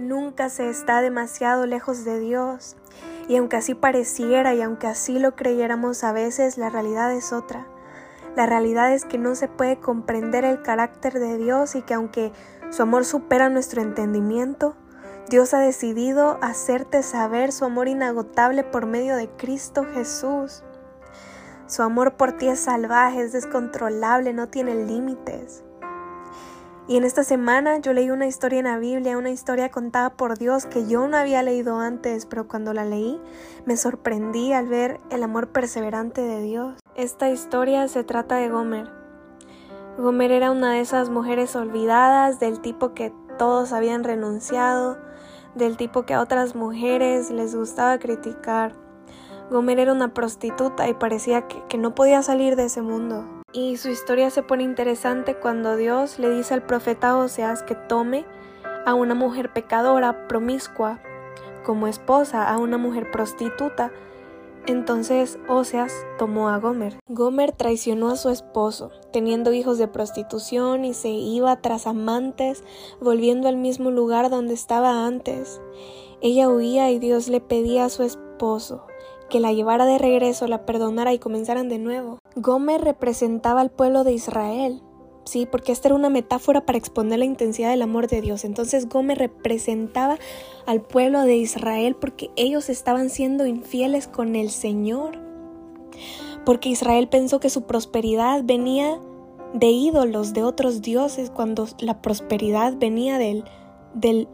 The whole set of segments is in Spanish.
Nunca se está demasiado lejos de Dios. Y aunque así pareciera y aunque así lo creyéramos a veces, la realidad es otra. La realidad es que no se puede comprender el carácter de Dios y que aunque su amor supera nuestro entendimiento, Dios ha decidido hacerte saber su amor inagotable por medio de Cristo Jesús. Su amor por ti es salvaje, es descontrolable, no tiene límites. Y en esta semana yo leí una historia en la Biblia, una historia contada por Dios que yo no había leído antes, pero cuando la leí me sorprendí al ver el amor perseverante de Dios. Esta historia se trata de Gomer. Gomer era una de esas mujeres olvidadas, del tipo que todos habían renunciado, del tipo que a otras mujeres les gustaba criticar. Gomer era una prostituta y parecía que, no podía salir de ese mundo. Y su historia se pone interesante cuando Dios le dice al profeta Oseas que tome a una mujer pecadora, promiscua, como esposa a una mujer prostituta. Entonces Oseas tomó a Gomer. Gomer traicionó a su esposo, teniendo hijos de prostitución y se iba tras amantes, volviendo al mismo lugar donde estaba antes. Ella huía y Dios le pedía a su esposo que la llevara de regreso, la perdonara y comenzaran de nuevo. Gomer representaba al pueblo de Israel, sí, porque esta era una metáfora para exponer la intensidad del amor de Dios. Entonces Gomer representaba al pueblo de Israel porque ellos estaban siendo infieles con el Señor. Porque Israel pensó que su prosperidad venía de ídolos, de otros dioses, cuando la prosperidad venía del, del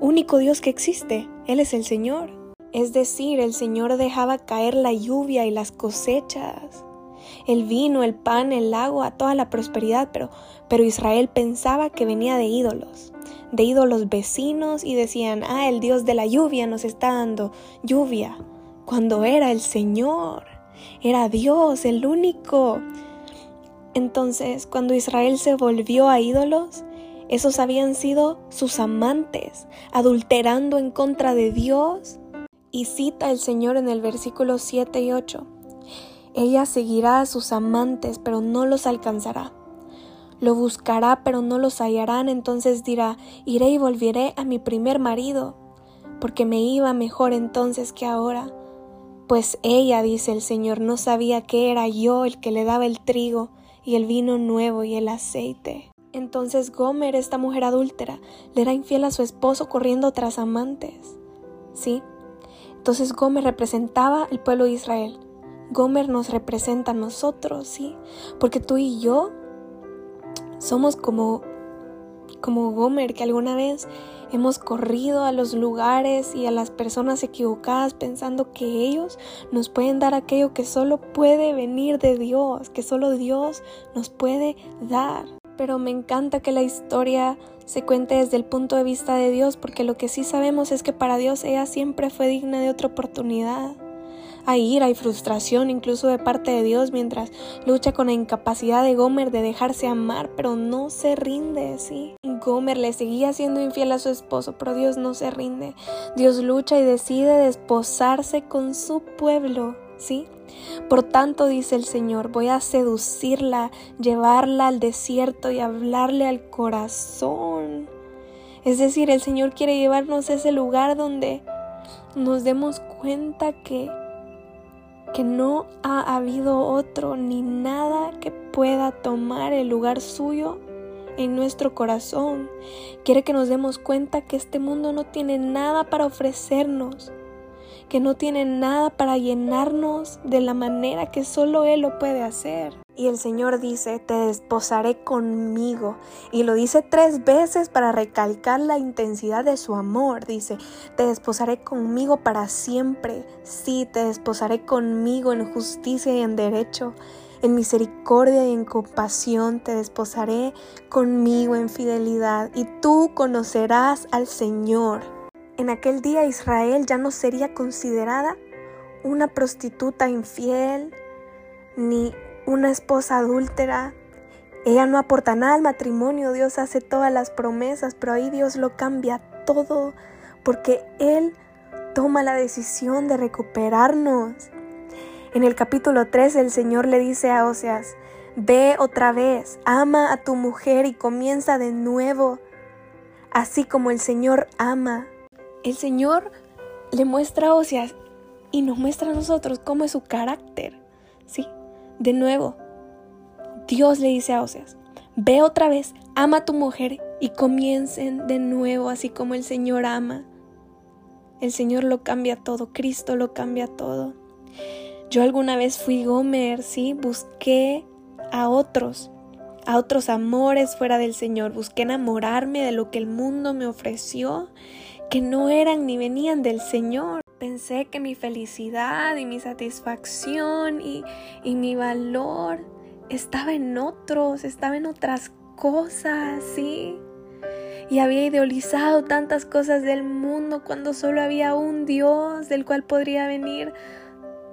único Dios que existe. Él es el Señor. Es decir, el Señor dejaba caer la lluvia y las cosechas, el vino, el pan, el agua, toda la prosperidad, pero, pero Israel pensaba que venía de ídolos, de ídolos vecinos y decían, ah, el Dios de la lluvia nos está dando lluvia, cuando era el Señor, era Dios, el único. Entonces, cuando Israel se volvió a ídolos, esos habían sido sus amantes, adulterando en contra de Dios y cita el Señor en el versículo 7 y 8. Ella seguirá a sus amantes, pero no los alcanzará. Lo buscará, pero no los hallarán. Entonces dirá, iré y volveré a mi primer marido, porque me iba mejor entonces que ahora. Pues ella, dice el Señor, no sabía que era yo el que le daba el trigo y el vino nuevo y el aceite. Entonces Gomer, esta mujer adúltera, le era infiel a su esposo corriendo tras amantes. Sí, entonces Gomer representaba el pueblo de Israel. Gomer nos representa a nosotros, sí, porque tú y yo somos como como Gomer que alguna vez hemos corrido a los lugares y a las personas equivocadas pensando que ellos nos pueden dar aquello que solo puede venir de Dios, que solo Dios nos puede dar. Pero me encanta que la historia se cuente desde el punto de vista de Dios, porque lo que sí sabemos es que para Dios ella siempre fue digna de otra oportunidad. Hay ira y frustración incluso de parte de Dios mientras lucha con la incapacidad de Gomer de dejarse amar, pero no se rinde, ¿sí? Gomer le seguía siendo infiel a su esposo, pero Dios no se rinde. Dios lucha y decide desposarse con su pueblo, Por tanto, dice el Señor, voy a seducirla, llevarla al desierto y hablarle al corazón. Es decir, el Señor quiere llevarnos a ese lugar donde nos demos cuenta que que no ha habido otro ni nada que pueda tomar el lugar suyo en nuestro corazón. Quiere que nos demos cuenta que este mundo no tiene nada para ofrecernos, que no tiene nada para llenarnos de la manera que solo Él lo puede hacer. Y el Señor dice, te desposaré conmigo. Y lo dice tres veces para recalcar la intensidad de su amor. Dice, te desposaré conmigo para siempre. Sí, te desposaré conmigo en justicia y en derecho. En misericordia y en compasión te desposaré conmigo en fidelidad. Y tú conocerás al Señor. En aquel día Israel ya no sería considerada una prostituta infiel, ni una esposa adúltera. Ella no aporta nada al matrimonio, Dios hace todas las promesas, pero ahí Dios lo cambia todo, porque Él toma la decisión de recuperarnos. En el capítulo 3 el Señor le dice a Oseas, ve otra vez, ama a tu mujer y comienza de nuevo así como el Señor ama. El Señor le muestra a Oseas y nos muestra a nosotros cómo es su carácter. Sí, de nuevo, Dios le dice a Oseas, ve otra vez, ama a tu mujer y comiencen de nuevo así como el Señor ama. El Señor lo cambia todo, Cristo lo cambia todo. Yo alguna vez fui Gomer, sí, busqué a otros, a otros amores fuera del Señor, busqué enamorarme de lo que el mundo me ofreció, que no eran ni venían del Señor. Pensé que mi felicidad y mi satisfacción y, y mi valor estaba en otros, estaba en otras cosas, sí. Y había idealizado tantas cosas del mundo cuando solo había un Dios del cual podría venir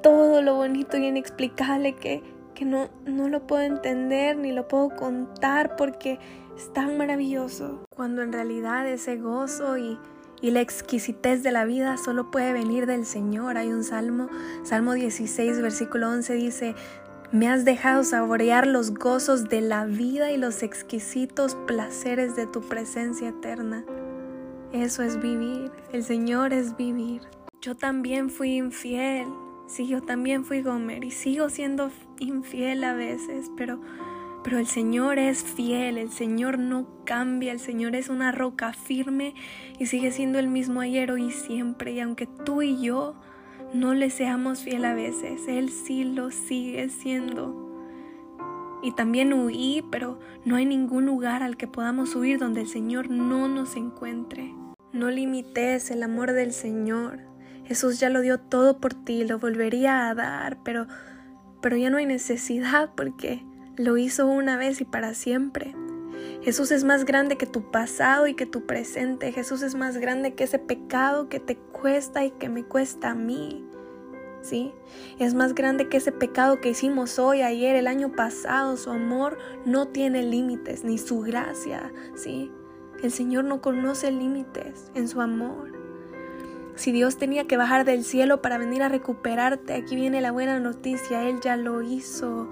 todo lo bonito y inexplicable que, que no, no lo puedo entender ni lo puedo contar porque es tan maravilloso. Cuando en realidad ese gozo y, y la exquisitez de la vida solo puede venir del Señor. Hay un salmo, Salmo 16, versículo 11 dice, me has dejado saborear los gozos de la vida y los exquisitos placeres de tu presencia eterna. Eso es vivir, el Señor es vivir. Yo también fui infiel, Sí, yo también fui Gomer y sigo siendo infiel a veces, pero, pero el Señor es fiel, el Señor no cambia, el Señor es una roca firme y sigue siendo el mismo ayer, hoy y siempre. Y aunque tú y yo no le seamos fiel a veces, Él sí lo sigue siendo. Y también huí, pero no hay ningún lugar al que podamos huir donde el Señor no nos encuentre. No limites el amor del Señor. Jesús ya lo dio todo por ti, lo volvería a dar, pero, pero ya no hay necesidad porque lo hizo una vez y para siempre. Jesús es más grande que tu pasado y que tu presente. Jesús es más grande que ese pecado que te cuesta y que me cuesta a mí. ¿Sí? Es más grande que ese pecado que hicimos hoy, ayer, el año pasado. Su amor no tiene límites, ni su gracia, ¿sí? El Señor no conoce límites en su amor. Si Dios tenía que bajar del cielo para venir a recuperarte, aquí viene la buena noticia, Él ya lo hizo.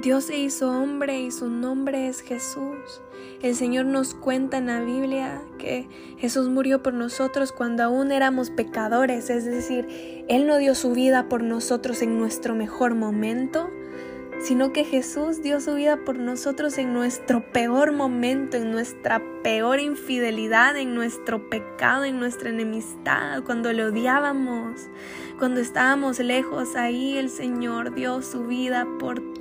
Dios se hizo hombre y su nombre es Jesús. El Señor nos cuenta en la Biblia que Jesús murió por nosotros cuando aún éramos pecadores, es decir, Él no dio su vida por nosotros en nuestro mejor momento, sino que Jesús dio su vida por nosotros en nuestro peor momento, en nuestra peor infidelidad, en nuestro pecado, en nuestra enemistad, cuando le odiábamos, cuando estábamos lejos, ahí el Señor dio su vida por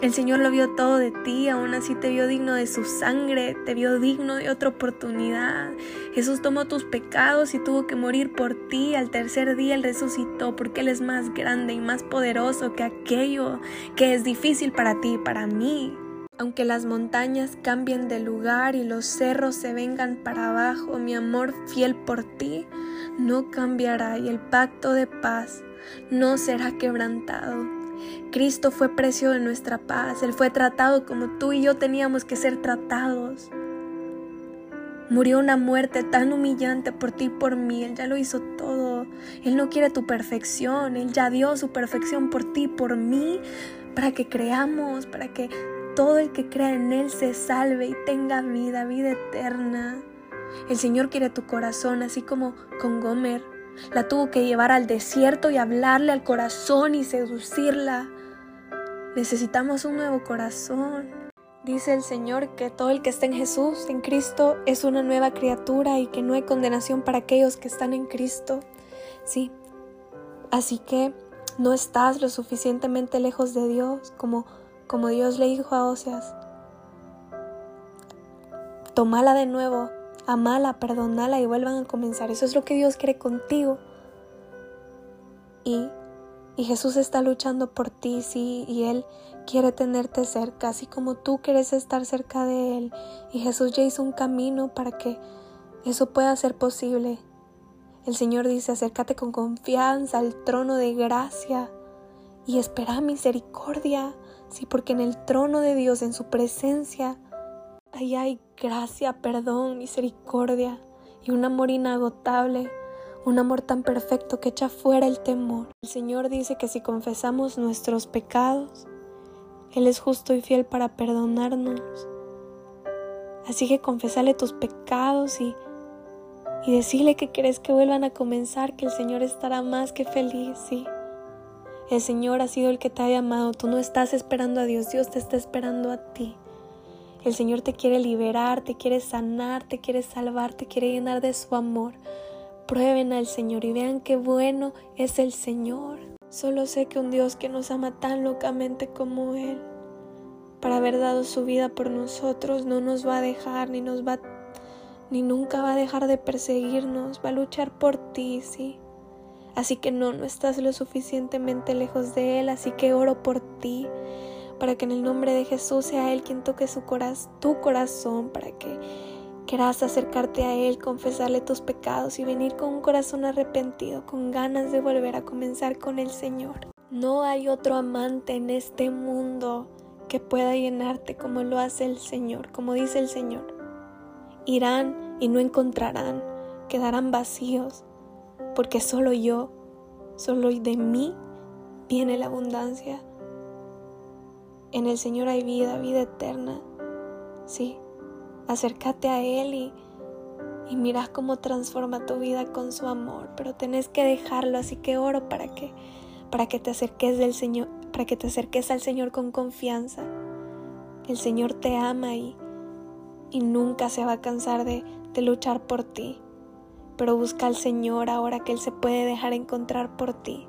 El Señor lo vio todo de ti, aún así te vio digno de su sangre, te vio digno de otra oportunidad. Jesús tomó tus pecados y tuvo que morir por ti. Al tercer día Él resucitó porque Él es más grande y más poderoso que aquello que es difícil para ti y para mí. Aunque las montañas cambien de lugar y los cerros se vengan para abajo, mi amor fiel por ti no cambiará y el pacto de paz no será quebrantado. Cristo fue precio de nuestra paz, Él fue tratado como tú y yo teníamos que ser tratados. Murió una muerte tan humillante por ti y por mí, Él ya lo hizo todo. Él no quiere tu perfección, Él ya dio su perfección por ti y por mí, para que creamos, para que todo el que crea en Él se salve y tenga vida, vida eterna. El Señor quiere tu corazón, así como con Gomer. La tuvo que llevar al desierto y hablarle al corazón y seducirla. Necesitamos un nuevo corazón. Dice el Señor que todo el que está en Jesús, en Cristo, es una nueva criatura y que no hay condenación para aquellos que están en Cristo. Sí. Así que no estás lo suficientemente lejos de Dios como, como Dios le dijo a Oseas. Tomala de nuevo, amala, perdonala y vuelvan a comenzar. Eso es lo que Dios quiere contigo. Y, y Jesús está luchando por ti, sí, y Él quiere tenerte cerca, así como tú quieres estar cerca de Él. Y Jesús ya hizo un camino para que eso pueda ser posible. El Señor dice, acércate con confianza al trono de gracia y espera misericordia, sí, porque en el trono de Dios, en su presencia, ahí hay gracia, perdón, misericordia y un amor inagotable, un amor tan perfecto que echa fuera el temor. El Señor dice que si confesamos nuestros pecados, Él es justo y fiel para perdonarnos. Así que confesale tus pecados y, y decirle que quieres que vuelvan a comenzar, que el Señor estará más que feliz, sí. El Señor ha sido el que te ha llamado, tú no estás esperando a Dios, Dios te está esperando a ti. El Señor te quiere liberar, te quiere sanar, te quiere salvar, te quiere llenar de su amor. Prueben al Señor y vean qué bueno es el Señor. Solo sé que un Dios que nos ama tan locamente como Él, para haber dado su vida por nosotros, no nos va a dejar ni nos va ni nunca va a dejar de perseguirnos, va a luchar por ti, sí. Así que no, no estás lo suficientemente lejos de Él, así que oro por ti, para que en el nombre de Jesús sea Él quien toque su corazón, tu corazón, para que quieras acercarte a Él, confesarle tus pecados y venir con un corazón arrepentido, con ganas de volver a comenzar con el Señor. No hay otro amante en este mundo que pueda llenarte como lo hace el Señor, como dice el Señor. Irán y no encontrarán, quedarán vacíos, porque solo yo, solo de mí viene la abundancia. En el Señor hay vida, vida eterna. Sí, acércate a Él y, y mirás cómo transforma tu vida con su amor, pero tenés que dejarlo, así que oro para que, para que te acerques del Señor, para que te acerques al Señor con confianza. El Señor te ama y, y nunca se va a cansar de, de luchar por ti. Pero busca al Señor ahora que Él se puede dejar encontrar por ti.